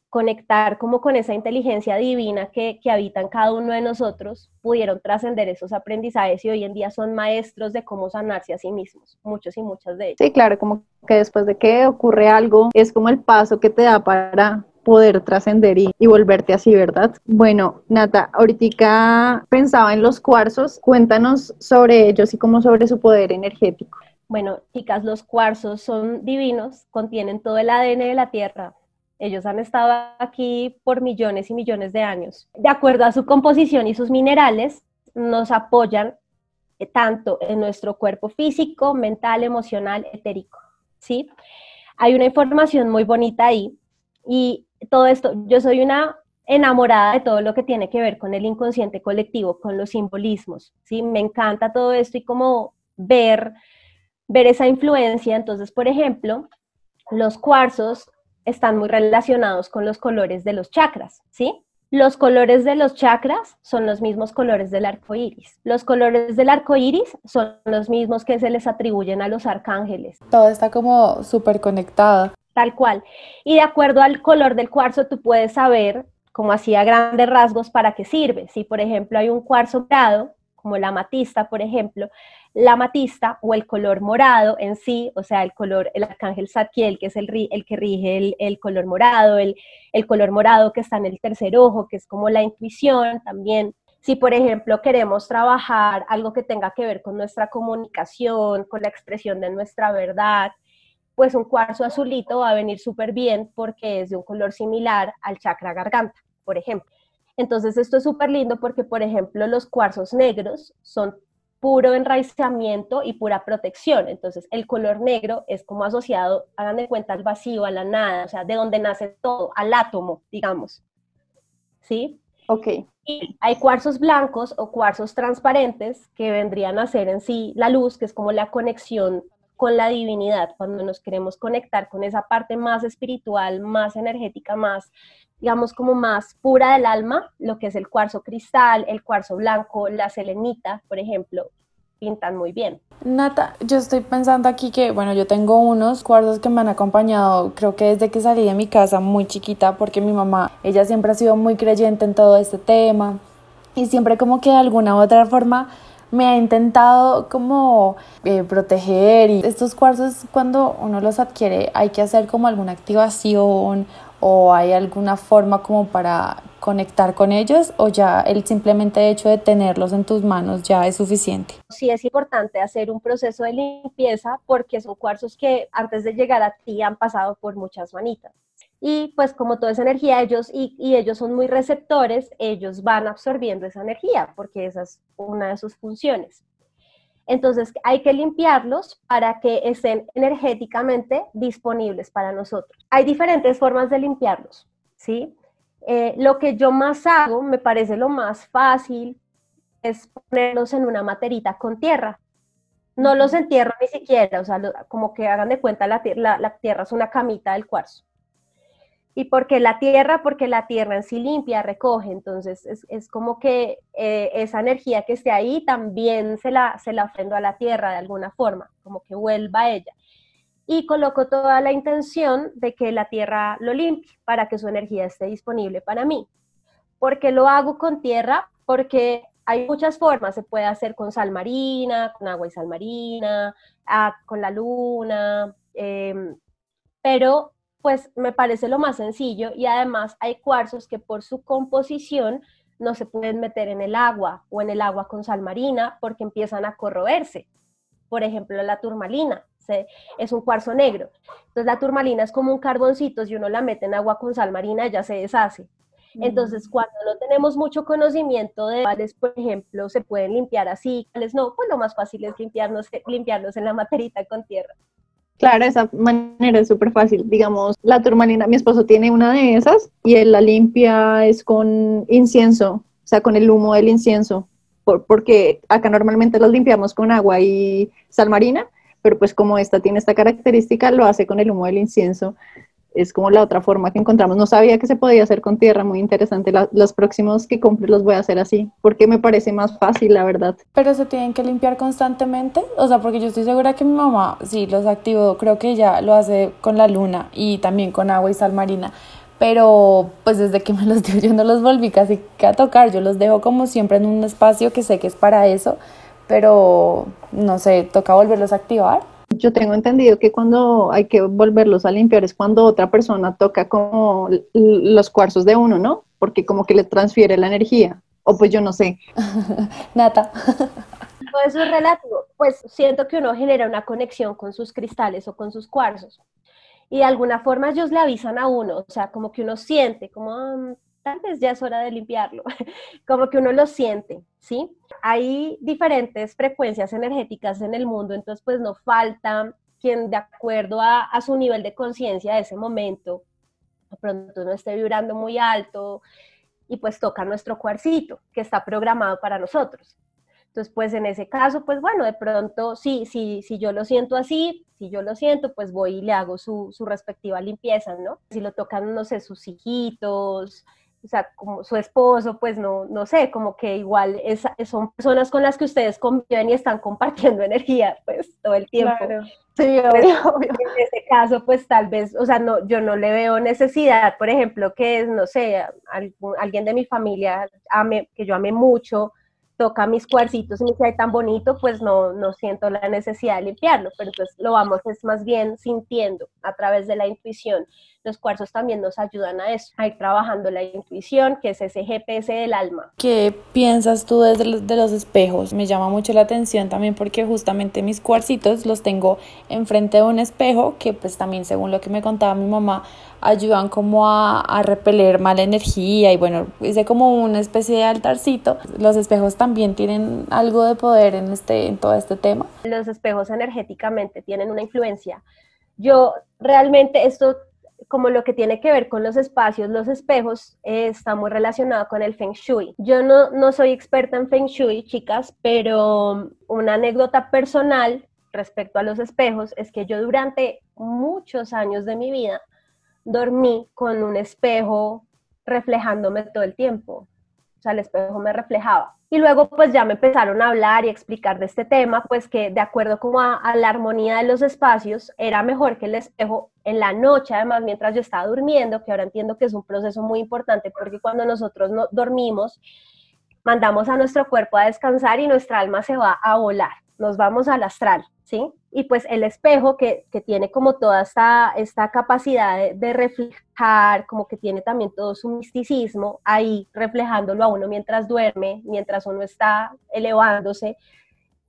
conectar como con esa inteligencia divina que, que habita en cada uno de nosotros, pudieron trascender esos aprendizajes y hoy en día son maestros de cómo sanarse a sí mismos, muchos y muchas de ellos. Sí, claro, como que después de que ocurre algo, es como el paso que te da para poder trascender y, y, volverte así, ¿verdad? Bueno, Nata, ahorita pensaba en los cuarzos, cuéntanos sobre ellos y como sobre su poder energético. Bueno, chicas, los cuarzos son divinos, contienen todo el ADN de la Tierra, ellos han estado aquí por millones y millones de años. De acuerdo a su composición y sus minerales, nos apoyan eh, tanto en nuestro cuerpo físico, mental, emocional, etérico. ¿sí? Hay una información muy bonita ahí y todo esto, yo soy una enamorada de todo lo que tiene que ver con el inconsciente colectivo, con los simbolismos, ¿sí? Me encanta todo esto y como ver ver esa influencia. Entonces, por ejemplo, los cuarzos están muy relacionados con los colores de los chakras, ¿sí? Los colores de los chakras son los mismos colores del arco iris. Los colores del arco iris son los mismos que se les atribuyen a los arcángeles. Todo está como súper conectado. Tal cual. Y de acuerdo al color del cuarzo, tú puedes saber, como hacía grandes rasgos, para qué sirve. Si, por ejemplo, hay un cuarzo dorado, como la amatista, por ejemplo, la amatista o el color morado en sí, o sea, el color, el arcángel Zadkiel, que es el, el que rige el, color morado, el, el, color morado que está en el tercer ojo, que es como la intuición también. Si, por ejemplo, queremos trabajar algo que tenga que ver con nuestra comunicación, con la expresión de nuestra verdad, pues un cuarzo azulito va a venir súper bien porque es de un color similar al chakra garganta, por ejemplo. Entonces esto es súper lindo porque, por ejemplo, los cuarzos negros son puro enraizamiento y pura protección. Entonces, el color negro es como asociado, hagan de cuenta, al vacío, a la nada, o sea, de donde nace todo, al átomo, digamos. ¿Sí? Ok. Y hay cuarzos blancos o cuarzos transparentes que vendrían a ser en sí la luz, que es como la conexión con la divinidad, cuando nos queremos conectar con esa parte más espiritual, más energética, más, digamos, como más pura del alma, lo que es el cuarzo cristal, el cuarzo blanco, la selenita, por ejemplo, pintan muy bien. Nata, yo estoy pensando aquí que, bueno, yo tengo unos cuarzos que me han acompañado, creo que desde que salí de mi casa muy chiquita, porque mi mamá, ella siempre ha sido muy creyente en todo este tema y siempre como que de alguna u otra forma me ha intentado como eh, proteger y estos cuarzos cuando uno los adquiere hay que hacer como alguna activación o hay alguna forma como para conectar con ellos o ya el simplemente hecho de tenerlos en tus manos ya es suficiente? Sí es importante hacer un proceso de limpieza porque son cuarzos que antes de llegar a ti han pasado por muchas manitas y pues como toda esa energía ellos y, ellos son muy receptores, ellos van absorbiendo esa energía porque esa es una de sus funciones. Entonces hay que limpiarlos para que estén energéticamente disponibles para nosotros. Hay diferentes formas de limpiarlos, ¿sí? Eh, lo que yo más hago, me parece lo más fácil, es ponerlos en una materita con tierra. No los entierro ni siquiera, o sea, como que hagan de cuenta la, la tierra es una camita del cuarzo y porque la tierra, porque la tierra en sí limpia, recoge, entonces es, como que eh, esa energía que esté ahí también se la, se la ofrendo a la tierra de alguna forma, como que vuelva a ella. Y coloco toda la intención de que la tierra lo limpie para que su energía esté disponible para mí. porque lo hago con tierra? Porque hay muchas formas, se puede hacer con sal marina, con agua y sal marina, ah, con la luna, em, pero pues me parece lo más sencillo y además hay cuarzos que por su composición no se pueden meter en el agua o en el agua con sal marina porque empiezan a corroerse. Por ejemplo, la turmalina es un cuarzo negro. Entonces la turmalina es como un carboncito, si uno la mete en agua con sal marina ya se deshace. Entonces, mm. cuando no tenemos mucho conocimiento de cuáles, por ejemplo, se pueden limpiar así, cuáles no, pues lo más fácil es limpiarnos, limpiarlos en la materita con tierra. Claro, esa manera es súper fácil. Digamos, la turmalina, mi esposo tiene una de esas y él la limpia es con incienso, o sea, con el humo del incienso, porque acá normalmente los limpiamos con agua y sal marina, pero pues como esta tiene esta característica, lo hace con el humo del incienso es como la otra forma que encontramos. No sabía que se podía hacer con tierra, muy interesante. los próximos que compre los voy a hacer así, porque me parece más fácil, la verdad. Pero se tienen que limpiar constantemente, o sea, porque yo estoy segura que mi mamá sí los activó, creo que ella lo hace con la luna y también con agua y sal marina. Pero pues desde que me los dio yo no los volví casi a tocar, yo los dejo como siempre en un espacio que sé que es para eso, pero no sé, toca volverlos a activar. Yo tengo entendido que cuando hay que volverlos a limpiar es cuando otra persona toca como los cuarzos de uno, ¿no? Porque como que le transfiere la energía. O pues yo no sé. Nata. Todo eso es relativo. Pues siento que uno genera una conexión con sus cristales o con sus cuarzos. Y de alguna forma ellos le avisan a uno, o sea, como que uno siente, como mm, ya es hora de limpiarlo, como que uno lo siente, ¿sí? Hay diferentes frecuencias energéticas en el mundo, entonces pues no falta quien de acuerdo a, a su nivel de conciencia de ese momento, de pronto no esté vibrando muy alto y pues toca nuestro cuarcito que está programado para nosotros. Entonces, pues en ese caso, pues bueno, de pronto, sí, sí, si yo lo siento así, si yo lo siento, pues voy y le hago su, su respectiva limpieza, ¿no? Si lo tocan, no sé, sus hijitos, o sea, como su esposo, pues no, no sé, como que igual es, son personas con las que ustedes conviven y están compartiendo energía, pues todo el tiempo. Sí, pues, obvio, En ese caso, pues tal vez, o sea, no, yo no le veo necesidad, por ejemplo, que es, no sé, alguien de mi familia ame, que yo ame mucho, toca mis cuarcitos y me dice, tan bonito, pues no, no siento la necesidad de limpiarlo, pero entonces lo vamos es más bien sintiendo a través de la intuición. Los cuarzos también nos ayudan a eso, a ir trabajando la intuición, que es ese GPS del alma. ¿Qué piensas tú desde los, de los espejos? Me llama mucho la atención también porque justamente mis cuarcitos los tengo enfrente de un espejo que pues también según lo que me contaba mi mamá, ayudan como a, a, repeler mala energía y bueno, hice como una especie de altarcito. Los espejos también tienen algo de poder en, este, en todo este tema. Los espejos energéticamente tienen una influencia. Yo realmente esto como lo que tiene que ver con los espacios, los espejos, eh, está muy relacionado con el Feng Shui. Yo no, no soy experta en Feng Shui, chicas, pero una anécdota personal respecto a los espejos es que yo durante muchos años de mi vida dormí con un espejo reflejándome todo el tiempo. O sea, el espejo me reflejaba. Y luego pues ya me empezaron a hablar y explicar de este tema, pues que de acuerdo como a, la armonía de los espacios, era mejor que el espejo en la noche, además mientras yo estaba durmiendo, que ahora entiendo que es un proceso muy importante porque cuando nosotros no, dormimos, mandamos a nuestro cuerpo a descansar y nuestra alma se va a volar, nos vamos al astral. ¿sí? Y pues el espejo que, tiene como toda esta, esta capacidad de, de, reflejar, como que tiene también todo su misticismo ahí reflejándolo a uno mientras duerme, mientras uno está elevándose,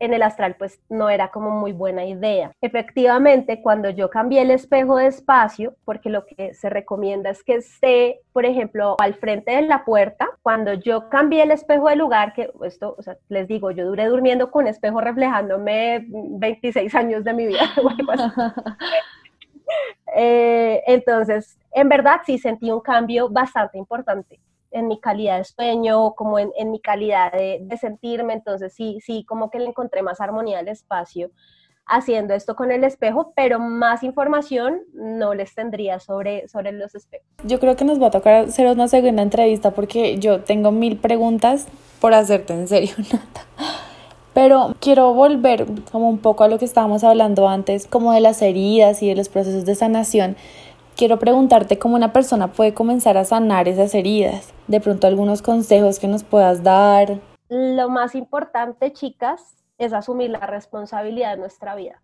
en el astral pues no era como muy buena idea. Efectivamente, cuando yo cambié el espejo de espacio, porque lo que se recomienda es que esté, por ejemplo, al frente de la puerta, cuando yo cambié el espejo de lugar, que esto, o sea, les digo, yo duré durmiendo con espejo reflejándome 26 años de mi vida. eh, entonces, en verdad sí sentí un cambio bastante importante en mi calidad de sueño, como en, en mi calidad de, de, sentirme, entonces sí, sí, como que le encontré más armonía al espacio haciendo esto con el espejo, pero más información no les tendría sobre, sobre los espejos. Yo creo que nos va a tocar hacer una segunda entrevista porque yo tengo mil preguntas por hacerte en serio, Nata. Pero quiero volver como un poco a lo que estábamos hablando antes, como de las heridas y de los procesos de sanación quiero preguntarte cómo una persona puede comenzar a sanar esas heridas. De pronto algunos consejos que nos puedas dar. Lo más importante, chicas, es asumir la responsabilidad de nuestra vida,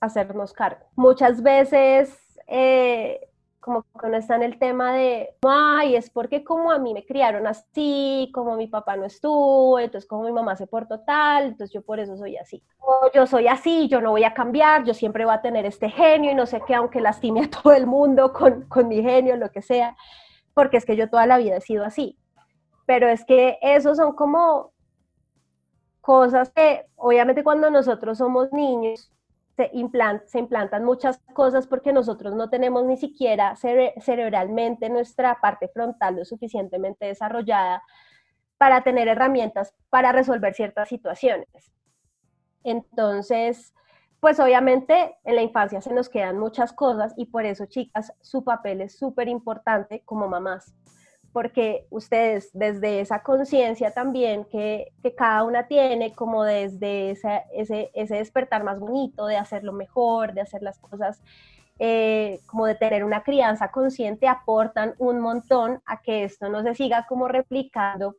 hacernos cargo. Muchas veces eh, como que no está en el tema de, ay, es porque como a mí me criaron así, como mi papá no estuvo, entonces como mi mamá se portó tal, entonces yo por eso soy así. Yo soy así, yo no voy a cambiar, yo siempre voy a tener este genio y no sé qué, aunque lastime a todo el mundo con, con mi genio, lo que sea, porque es que yo toda la vida he sido así. Pero es que esos son como cosas que obviamente cuando nosotros somos niños se, se implantan muchas cosas porque nosotros no tenemos ni siquiera cerebralmente nuestra parte frontal lo suficientemente desarrollada para tener herramientas para resolver ciertas situaciones. Entonces, pues obviamente en la infancia se nos quedan muchas cosas y por eso, chicas, su papel es súper importante como mamás porque ustedes desde esa conciencia también que, que, cada una tiene, como desde ese, ese, ese, despertar más bonito, de hacerlo mejor, de hacer las cosas, eh, como de tener una crianza consciente, aportan un montón a que esto no se siga como replicando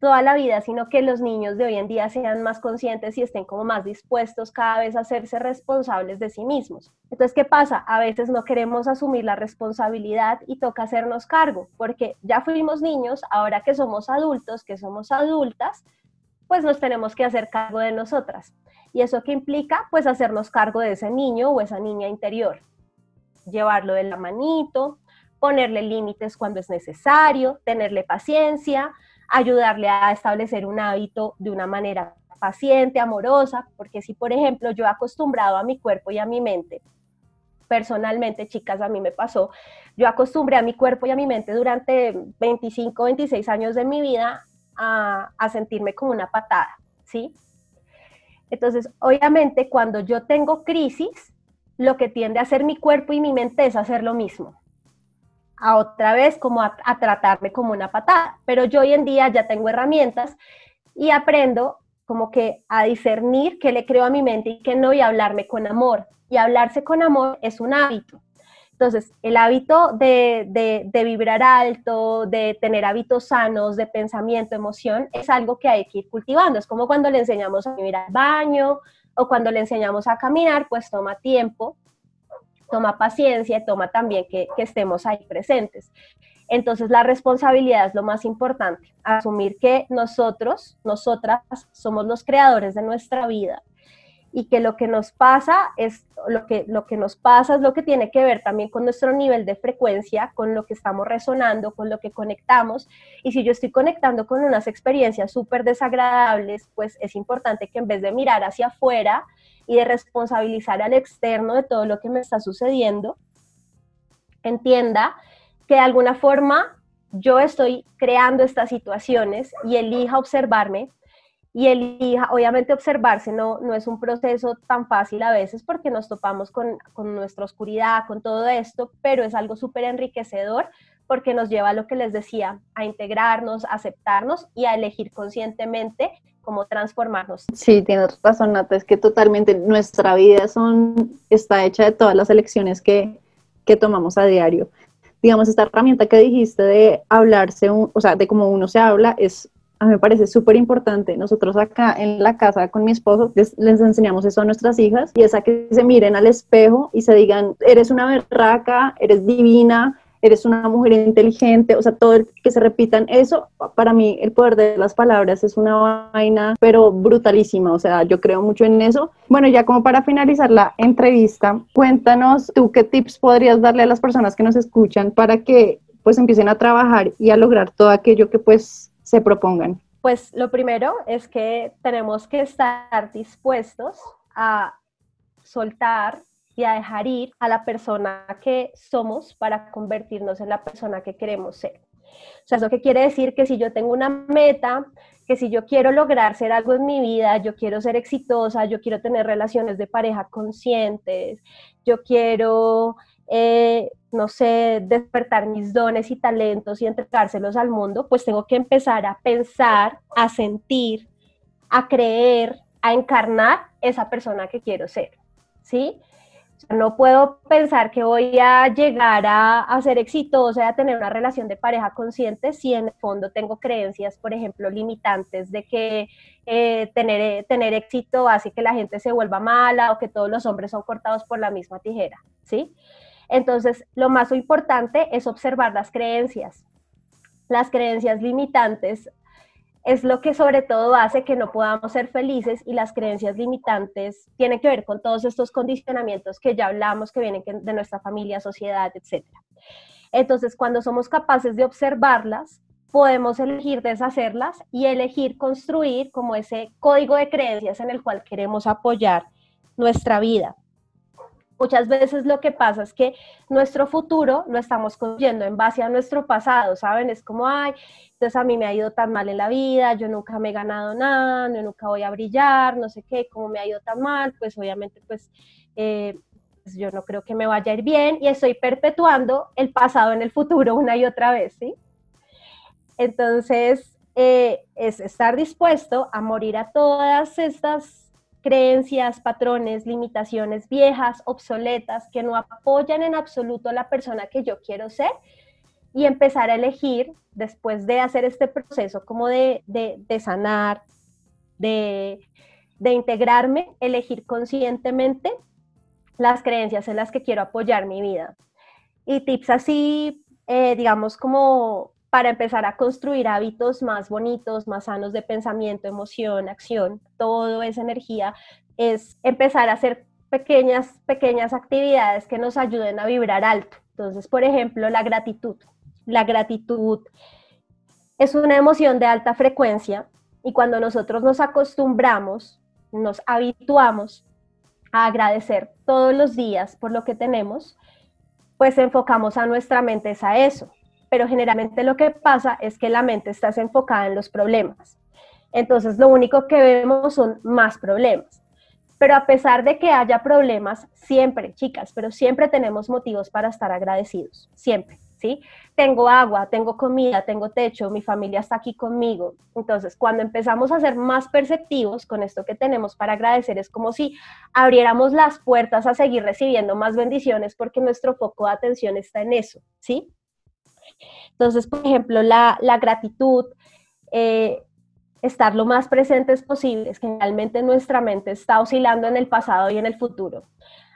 toda la vida, sino que los niños de hoy en día sean más conscientes y estén como más dispuestos cada vez a hacerse responsables de sí mismos. Entonces, ¿qué pasa? A veces no queremos asumir la responsabilidad y toca hacernos cargo, porque ya fuimos niños, ahora que somos adultos, que somos adultas, pues nos tenemos que hacer cargo de nosotras. ¿Y eso qué implica? Pues hacernos cargo de ese niño o esa niña interior. Llevarlo de la manito, ponerle límites cuando es necesario, tenerle paciencia, ayudarle a establecer un hábito de una manera paciente, amorosa, porque si por ejemplo yo he acostumbrado a mi cuerpo y a mi mente, personalmente, chicas, a mí me pasó, yo acostumbré a mi cuerpo y a mi mente durante 25, 26 años de mi vida a, a sentirme como una patada, ¿sí? Entonces, obviamente, cuando yo tengo crisis, lo que tiende a hacer mi cuerpo y mi mente es hacer lo mismo. A otra vez, como a, tratarme como una patada. Pero yo hoy en día ya tengo herramientas y aprendo como que a discernir qué le creo a mi mente y qué no, y hablarme con amor. Y hablarse con amor es un hábito. Entonces, el hábito de, vibrar alto, de tener hábitos sanos, de pensamiento, emoción, es algo que hay que ir cultivando. Es como cuando le enseñamos a vivir al baño o cuando le enseñamos a caminar, pues toma tiempo, toma paciencia toma también que, que estemos ahí presentes. Entonces, la responsabilidad es lo más importante, asumir que nosotros, nosotras, somos los creadores de nuestra vida y que lo que nos pasa es lo que, lo que nos pasa es lo que tiene que ver también con nuestro nivel de frecuencia, con lo que estamos resonando, con lo que conectamos. Y si yo estoy conectando con unas experiencias súper desagradables, pues es importante que en vez de mirar hacia afuera y de responsabilizar al externo de todo lo que me está sucediendo, entienda que de alguna forma yo estoy creando estas situaciones y elija observarme y elija, obviamente observarse no, no es un proceso tan fácil a veces porque nos topamos con, con nuestra oscuridad, con todo esto, pero es algo súper enriquecedor porque nos lleva a lo que les decía, a integrarnos, a aceptarnos y a elegir conscientemente cómo transformarnos. Sí, tienes razón, Nata, es que totalmente nuestra vida son, está hecha de todas las elecciones que, que tomamos a diario. Digamos, esta herramienta que dijiste de hablarse, o sea, de cómo uno se habla, es a mí me parece súper importante. Nosotros acá en la casa con mi esposo les, enseñamos eso a nuestras hijas y es a que se miren al espejo y se digan, eres una berraca, eres divina, eres una mujer inteligente, o sea, todo el que se repitan eso, para mí el poder de las palabras es una vaina, pero brutalísima, o sea, yo creo mucho en eso. Bueno, ya como para finalizar la entrevista, cuéntanos tú qué tips podrías darle a las personas que nos escuchan para que pues empiecen a trabajar y a lograr todo aquello que pues se propongan? Pues lo primero es que tenemos que estar dispuestos a soltar y a dejar ir a la persona que somos para convertirnos en la persona que queremos ser. O sea, eso que quiere decir que si yo tengo una meta, que si yo quiero lograr ser algo en mi vida, yo quiero ser exitosa, yo quiero tener relaciones de pareja conscientes, yo quiero eh, no sé, despertar mis dones y talentos y entregárselos al mundo, pues tengo que empezar a pensar, a sentir, a creer, a encarnar esa persona que quiero ser, ¿sí? No puedo pensar que voy a llegar a, ser exitosa, a tener una relación de pareja consciente si en el fondo tengo creencias, por ejemplo, limitantes de que eh, tener, tener éxito hace que la gente se vuelva mala o que todos los hombres son cortados por la misma tijera, ¿sí? Entonces, lo más importante es observar las creencias. Las creencias limitantes es lo que sobre todo hace que no podamos ser felices y las creencias limitantes tienen que ver con todos estos condicionamientos que ya hablamos, que vienen de nuestra familia, sociedad, etc. Entonces, cuando somos capaces de observarlas, podemos elegir deshacerlas y elegir construir como ese código de creencias en el cual queremos apoyar nuestra vida. Muchas veces lo que pasa es que nuestro futuro lo estamos construyendo en base a nuestro pasado, ¿saben? Es como, ay, entonces a mí me ha ido tan mal en la vida, yo nunca me he ganado nada, yo nunca voy a brillar, no sé qué, como me ha ido tan mal, pues obviamente pues, eh, pues yo no creo que me vaya a ir bien y estoy perpetuando el pasado en el futuro una y otra vez, ¿sí? Entonces, eh, es estar dispuesto a morir a todas estas creencias, patrones, limitaciones viejas, obsoletas, que no apoyan en absoluto a la persona que yo quiero ser y empezar a elegir, después de hacer este proceso como de, sanar, de, integrarme, elegir conscientemente las creencias en las que quiero apoyar mi vida. Y tips así, eh, digamos, como para empezar a construir hábitos más bonitos, más sanos de pensamiento, emoción, acción, todo esa energía, es empezar a hacer pequeñas, pequeñas actividades que nos ayuden a vibrar alto. Entonces, por ejemplo, la gratitud. La gratitud es una emoción de alta frecuencia y cuando nosotros nos acostumbramos, nos habituamos a agradecer todos los días por lo que tenemos, pues enfocamos a nuestra mente a eso pero generalmente lo que pasa es que la mente está enfocada en los problemas. Entonces lo único que vemos son más problemas. Pero a pesar de que haya problemas, siempre, chicas, pero siempre tenemos motivos para estar agradecidos, siempre, ¿sí? Tengo agua, tengo comida, tengo techo, mi familia está aquí conmigo. Entonces, cuando empezamos a ser más perceptivos con esto que tenemos para agradecer, es como si abriéramos las puertas a seguir recibiendo más bendiciones porque nuestro foco de atención está en eso, ¿sí? Entonces, por ejemplo, la, gratitud, eh, estar lo más presentes posibles. Generalmente nuestra mente está oscilando en el pasado y en el futuro.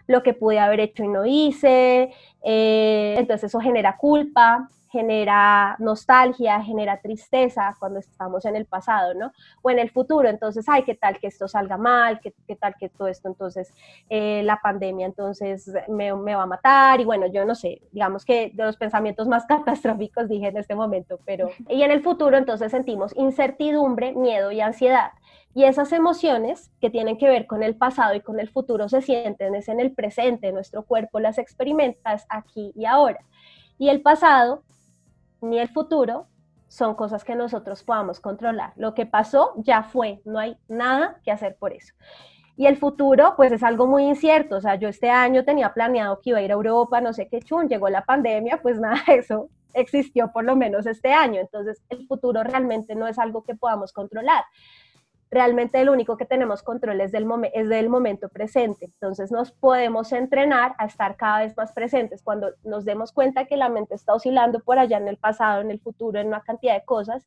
Lo que pude haber hecho y no hice, eh, entonces eso genera culpa, genera nostalgia, genera tristeza cuando estamos en el pasado, ¿no? O en el futuro, entonces, ay, ¿qué tal que esto salga mal? ¿Qué, qué tal que todo esto, entonces, eh, la pandemia, entonces, me, me, va a matar? Y bueno, yo no sé, digamos que de los pensamientos más catastróficos dije en este momento, pero... Y en el futuro, entonces, sentimos incertidumbre, miedo y ansiedad. Y esas emociones que tienen que ver con el pasado y con el futuro se sienten es en el presente, nuestro cuerpo las experimentas aquí y ahora. Y el pasado ni el futuro son cosas que nosotros podamos controlar. Lo que pasó ya fue, no hay nada que hacer por eso. Y el futuro, pues es algo muy incierto. O sea, yo este año tenía planeado que iba a ir a Europa, no sé qué chun, llegó la pandemia, pues nada, eso existió por lo menos este año. Entonces, el futuro realmente no es algo que podamos controlar realmente lo único que tenemos control es del, momento presente. Entonces nos podemos entrenar a estar cada vez más presentes. Cuando nos demos cuenta que la mente está oscilando por allá en el pasado, en el futuro, en una cantidad de cosas,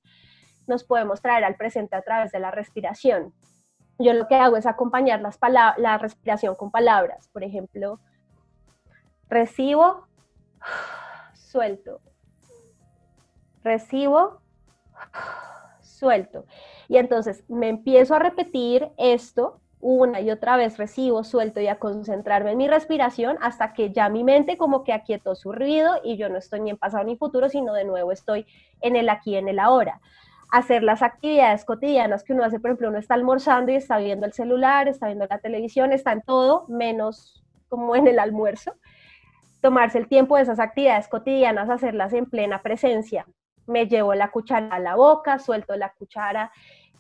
nos podemos traer al presente a través de la respiración. Yo lo que hago es acompañar la respiración con palabras. Por ejemplo, recibo, suelto. Recibo, suelto. Y entonces me empiezo a repetir esto una y otra vez, recibo, suelto y a concentrarme en mi respiración hasta que ya mi mente como que aquietó su ruido y yo no estoy ni en pasado ni futuro, sino de nuevo estoy en el aquí, en el ahora. Hacer las actividades cotidianas que uno hace, por ejemplo, uno está almorzando y está viendo el celular, está viendo la televisión, está en todo, menos como en el almuerzo. Tomarse el tiempo de esas actividades cotidianas, hacerlas en plena presencia, me llevo la cuchara a la boca, suelto la cuchara,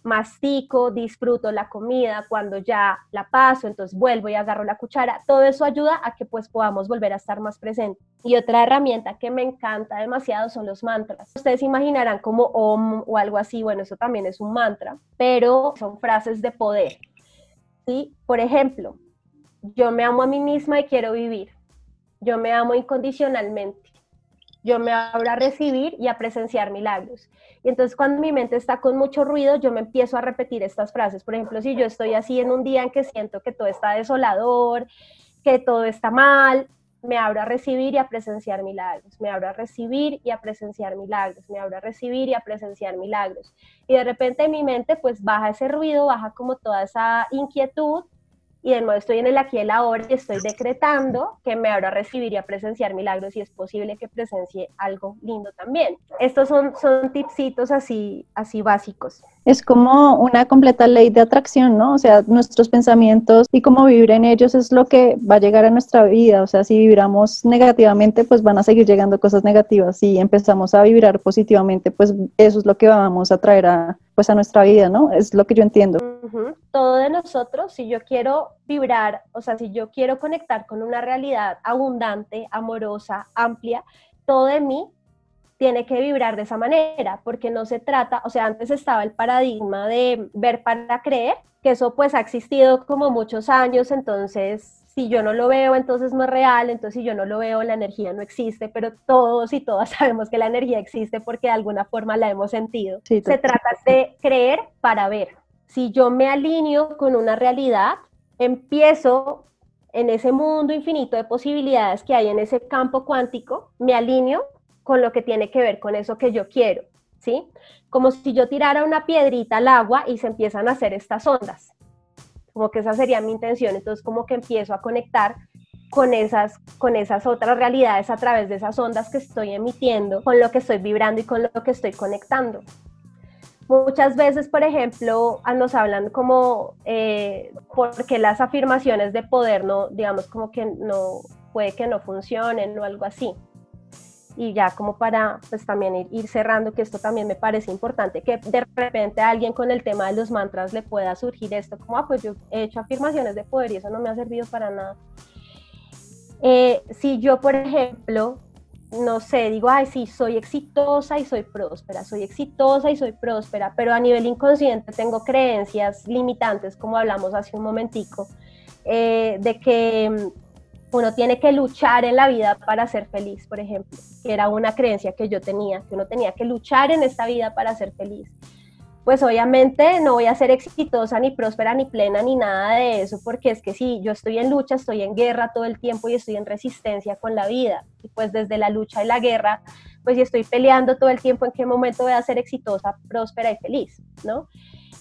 mastico, disfruto la comida, cuando ya la paso, entonces vuelvo y agarro la cuchara. Todo eso ayuda a que pues podamos volver a estar más presentes. Y otra herramienta que me encanta demasiado son los mantras. Ustedes imaginarán como om o algo así, bueno, eso también es un mantra, pero son frases de poder. ¿sí? Por ejemplo, yo me amo a mí misma y quiero vivir. Yo me amo incondicionalmente yo me abro a recibir y a presenciar milagros. Y entonces cuando mi mente está con mucho ruido, yo me empiezo a repetir estas frases. Por ejemplo, si yo estoy así en un día en que siento que todo está desolador, que todo está mal, me abro a recibir y a presenciar milagros, me abro a recibir y a presenciar milagros, me abro a recibir y a presenciar milagros. Y de repente mi mente pues baja ese ruido, baja como toda esa inquietud y de nuevo estoy en el aquí y el ahora y estoy decretando que me abro a recibir y a presenciar milagros y es posible que presencie algo lindo también. Estos son, son tipsitos así, así básicos. Es como una completa ley de atracción, ¿no? O sea, nuestros pensamientos y cómo vivir en ellos es lo que va a llegar a nuestra vida. O sea, si vibramos negativamente, pues van a seguir llegando cosas negativas. Si empezamos a vibrar positivamente, pues eso es lo que vamos a traer a, pues a nuestra vida, ¿no? Es lo que yo entiendo. Todo de nosotros, si yo quiero vibrar, o sea, si yo quiero conectar con una realidad abundante, amorosa, amplia, todo de mí tiene que vibrar de esa manera, porque no se trata, o sea, antes estaba el paradigma de ver para creer, que eso pues ha existido como muchos años, entonces si yo no lo veo, entonces no es real, entonces si yo no lo veo, la energía no existe, pero todos y todas sabemos que la energía existe porque de alguna forma la hemos sentido. se trata de creer para ver. Si yo me alineo con una realidad, empiezo en ese mundo infinito de posibilidades que hay en ese campo cuántico, me alineo con lo que tiene que ver con eso que yo quiero, ¿sí? Como si yo tirara una piedrita al agua y se empiezan a hacer estas ondas. Como que esa sería mi intención, entonces como que empiezo a conectar con esas, con esas otras realidades a través de esas ondas que estoy emitiendo, con lo que estoy vibrando y con lo que estoy conectando. Muchas veces, por ejemplo, nos hablan como eh, porque las afirmaciones de poder no, digamos, como que no puede que no funcionen o algo así. Y ya como para pues también ir, cerrando, que esto también me parece importante, que de repente a alguien con el tema de los mantras le pueda surgir esto, como, ah, pues yo he hecho afirmaciones de poder y eso no me ha servido para nada. Eh, si yo, por ejemplo, no sé, digo, ay, sí, soy exitosa y soy próspera, soy exitosa y soy próspera, pero a nivel inconsciente tengo creencias limitantes, como hablamos hace un momentico, eh, de que uno tiene que luchar en la vida para ser feliz, por ejemplo, que era una creencia que yo tenía, que uno tenía que luchar en esta vida para ser feliz pues obviamente no voy a ser exitosa, ni próspera, ni plena, ni nada de eso, porque es que sí, yo estoy en lucha, estoy en guerra todo el tiempo y estoy en resistencia con la vida. Y pues desde la lucha y la guerra, pues estoy peleando todo el tiempo en qué momento voy a ser exitosa, próspera y feliz, ¿no?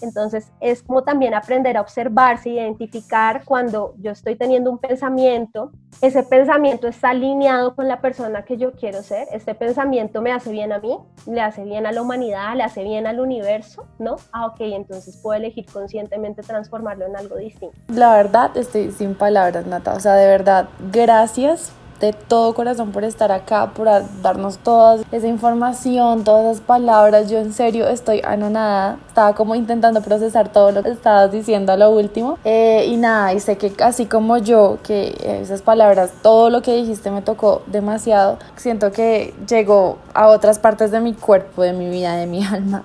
Entonces es como también aprender a observarse, identificar cuando yo estoy teniendo un pensamiento, ese pensamiento está alineado con la persona que yo quiero ser, este pensamiento me hace bien a mí, le hace bien a la humanidad, le hace bien al universo, ¿no? Ah, ok, entonces puedo elegir conscientemente transformarlo en algo distinto. La verdad, estoy sin palabras, Nata, o sea, de verdad, gracias de todo corazón por estar acá, por darnos toda esa información, todas esas palabras. Yo en serio estoy anonada. Estaba como intentando procesar todo lo que estabas diciendo a lo último. Eh, y nada, y sé que así como yo, que esas palabras, todo lo que dijiste me tocó demasiado. Siento que llegó a otras partes de mi cuerpo, de mi vida, de mi alma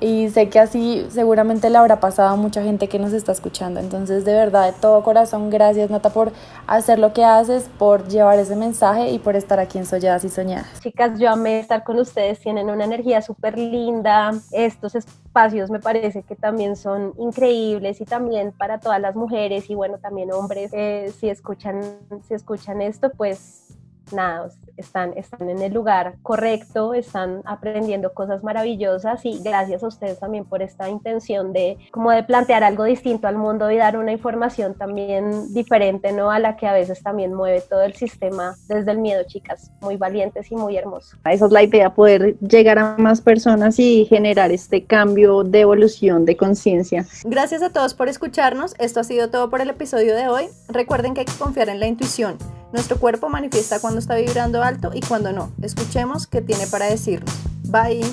y sé que así seguramente le habrá pasado a mucha gente que nos está escuchando. Entonces, de verdad, de todo corazón, gracias Nata por hacer lo que haces, por llevar ese mensaje y por estar aquí en Solladas y Soñadas. Chicas, yo amé estar con ustedes, tienen una energía súper linda. Estos espacios me parece que también son increíbles y también para todas las mujeres y bueno, también hombres, eh, si, escuchan, si escuchan esto, pues nada, están, están en el lugar correcto, están aprendiendo cosas maravillosas y gracias a ustedes también por esta intención de como de plantear algo distinto al mundo y dar una información también diferente, ¿no? A la que a veces también mueve todo el sistema desde el miedo, chicas, muy valientes y muy hermosos. Esa es la idea, poder llegar a más personas y generar este cambio de evolución de conciencia. Gracias a todos por escucharnos, esto ha sido todo por el episodio de hoy. Recuerden que hay que confiar en la intuición nuestro cuerpo manifiesta cuando está vibrando y cuando no. Escuchemos qué tiene para decirnos. Bye.